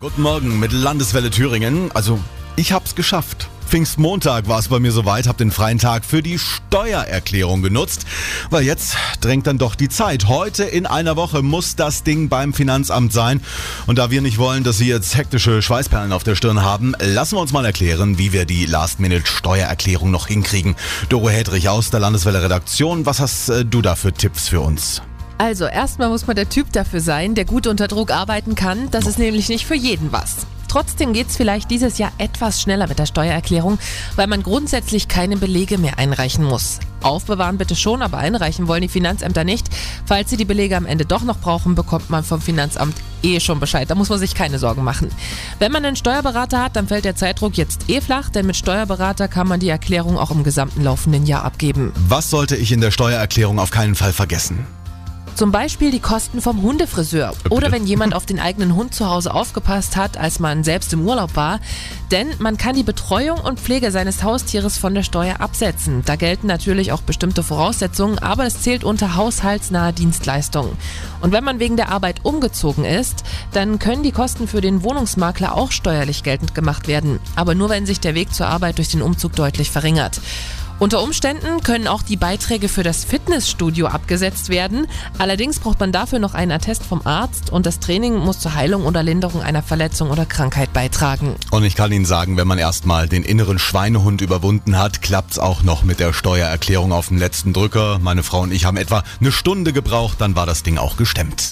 Guten Morgen mit Landeswelle Thüringen. Also, ich hab's geschafft. Pfingstmontag war es bei mir soweit, hab den freien Tag für die Steuererklärung genutzt, weil jetzt drängt dann doch die Zeit. Heute in einer Woche muss das Ding beim Finanzamt sein. Und da wir nicht wollen, dass Sie jetzt hektische Schweißperlen auf der Stirn haben, lassen wir uns mal erklären, wie wir die Last-Minute-Steuererklärung noch hinkriegen. Doro Hedrich aus der Landeswelle Redaktion, was hast äh, du da für Tipps für uns? Also erstmal muss man der Typ dafür sein, der gut unter Druck arbeiten kann. Das ist nämlich nicht für jeden was. Trotzdem geht's vielleicht dieses Jahr etwas schneller mit der Steuererklärung, weil man grundsätzlich keine Belege mehr einreichen muss. Aufbewahren bitte schon, aber einreichen wollen die Finanzämter nicht. Falls sie die Belege am Ende doch noch brauchen, bekommt man vom Finanzamt eh schon Bescheid. Da muss man sich keine Sorgen machen. Wenn man einen Steuerberater hat, dann fällt der Zeitdruck jetzt eh flach, denn mit Steuerberater kann man die Erklärung auch im gesamten laufenden Jahr abgeben. Was sollte ich in der Steuererklärung auf keinen Fall vergessen? Zum Beispiel die Kosten vom Hundefriseur oder wenn jemand auf den eigenen Hund zu Hause aufgepasst hat, als man selbst im Urlaub war. Denn man kann die Betreuung und Pflege seines Haustieres von der Steuer absetzen. Da gelten natürlich auch bestimmte Voraussetzungen, aber es zählt unter haushaltsnahe Dienstleistungen. Und wenn man wegen der Arbeit umgezogen ist, dann können die Kosten für den Wohnungsmakler auch steuerlich geltend gemacht werden. Aber nur wenn sich der Weg zur Arbeit durch den Umzug deutlich verringert. Unter Umständen können auch die Beiträge für das Fitnessstudio abgesetzt werden. Allerdings braucht man dafür noch einen Attest vom Arzt und das Training muss zur Heilung oder Linderung einer Verletzung oder Krankheit beitragen. Und ich kann Ihnen sagen, wenn man erstmal den inneren Schweinehund überwunden hat, klappt's auch noch mit der Steuererklärung auf dem letzten Drücker. Meine Frau und ich haben etwa eine Stunde gebraucht, dann war das Ding auch gestemmt.